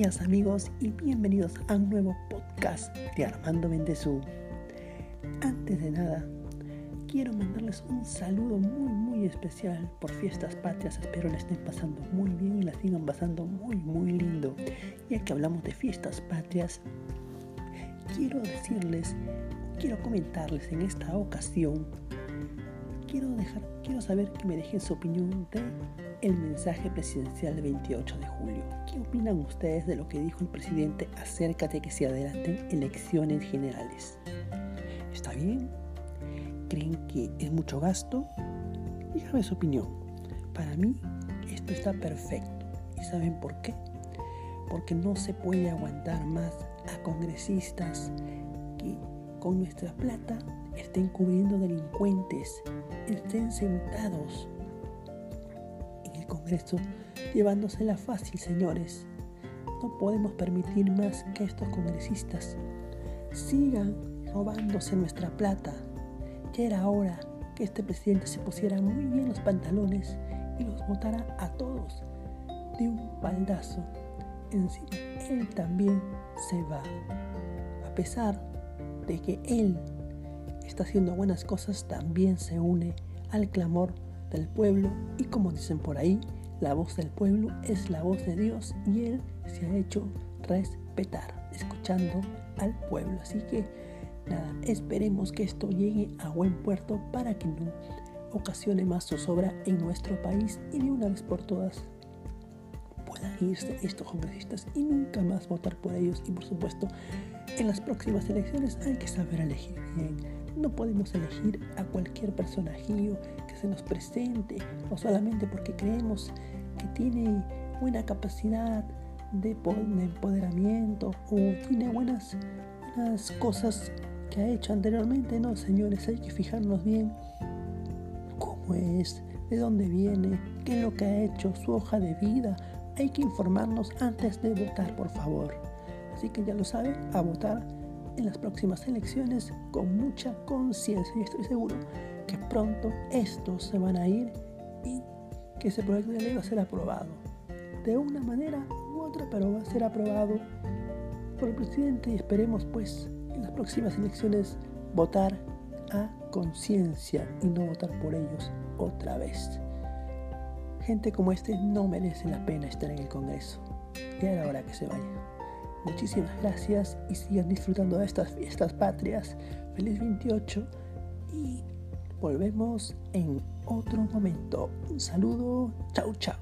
días amigos y bienvenidos a un nuevo podcast de Armando Mendezú. Antes de nada, quiero mandarles un saludo muy muy especial por fiestas patrias. Espero la estén pasando muy bien y la sigan pasando muy muy lindo. Ya que hablamos de fiestas patrias, quiero decirles, quiero comentarles en esta ocasión quiero dejar, quiero saber que me dejen su opinión de el mensaje presidencial del 28 de julio. ¿Qué opinan ustedes de lo que dijo el presidente acerca de que se adelanten elecciones generales? ¿Está bien? ¿Creen que es mucho gasto? Díganme su opinión. Para mí esto está perfecto. ¿Y saben por qué? Porque no se puede aguantar más a congresistas que con nuestra plata estén cubriendo delincuentes, estén sentados Congreso llevándosela fácil, señores. No podemos permitir más que estos congresistas sigan robándose nuestra plata. Ya era hora que este presidente se pusiera muy bien los pantalones y los votara a todos de un baldazo. Él también se va. A pesar de que él está haciendo buenas cosas, también se une al clamor del pueblo y como dicen por ahí, la voz del pueblo es la voz de Dios y Él se ha hecho respetar, escuchando al pueblo. Así que nada, esperemos que esto llegue a buen puerto para que no ocasione más zozobra en nuestro país y de una vez por todas irse estos congresistas y nunca más votar por ellos y por supuesto en las próximas elecciones hay que saber elegir bien. No podemos elegir a cualquier personajillo que se nos presente o solamente porque creemos que tiene buena capacidad de, empoderamiento o tiene buenas, buenas cosas que ha hecho anteriormente. No, señores, hay que fijarnos bien cómo es, de dónde viene, qué es lo que ha hecho, su hoja de vida. Hay que informarnos antes de votar, por favor. Así que ya lo saben, a votar en las próximas elecciones con mucha conciencia y estoy seguro que pronto estos se van a ir y que ese proyecto de ley va a ser aprobado. De una manera u otra, pero va a ser aprobado por el presidente y esperemos pues en las próximas elecciones votar a conciencia y no votar por ellos otra vez. Gente como este no merece la pena estar en el Congreso. Y ahora hora que se vaya. Muchísimas gracias y sigan disfrutando de estas fiestas patrias. Feliz 28 y volvemos en otro momento. Un saludo. Chau, chau.